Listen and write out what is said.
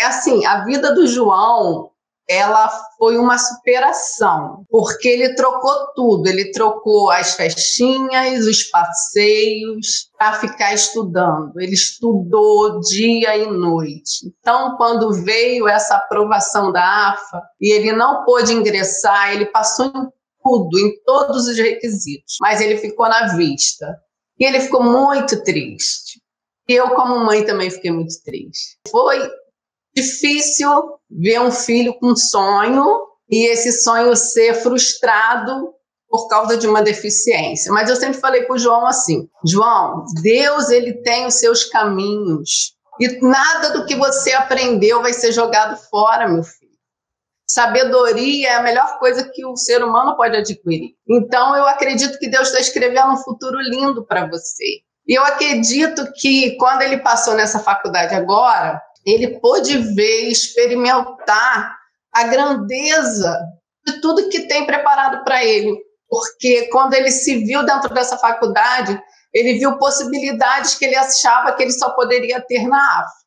É assim, a vida do João, ela foi uma superação, porque ele trocou tudo, ele trocou as festinhas, os passeios, para ficar estudando. Ele estudou dia e noite. Então, quando veio essa aprovação da AFA e ele não pôde ingressar, ele passou em tudo, em todos os requisitos, mas ele ficou na vista. E ele ficou muito triste. E eu, como mãe, também fiquei muito triste. Foi difícil ver um filho com sonho e esse sonho ser frustrado por causa de uma deficiência. Mas eu sempre falei para o João assim: João, Deus ele tem os seus caminhos e nada do que você aprendeu vai ser jogado fora, meu filho. Sabedoria é a melhor coisa que o ser humano pode adquirir. Então, eu acredito que Deus está escrevendo um futuro lindo para você. E eu acredito que quando ele passou nessa faculdade agora, ele pôde ver, experimentar a grandeza de tudo que tem preparado para ele. Porque quando ele se viu dentro dessa faculdade, ele viu possibilidades que ele achava que ele só poderia ter na África.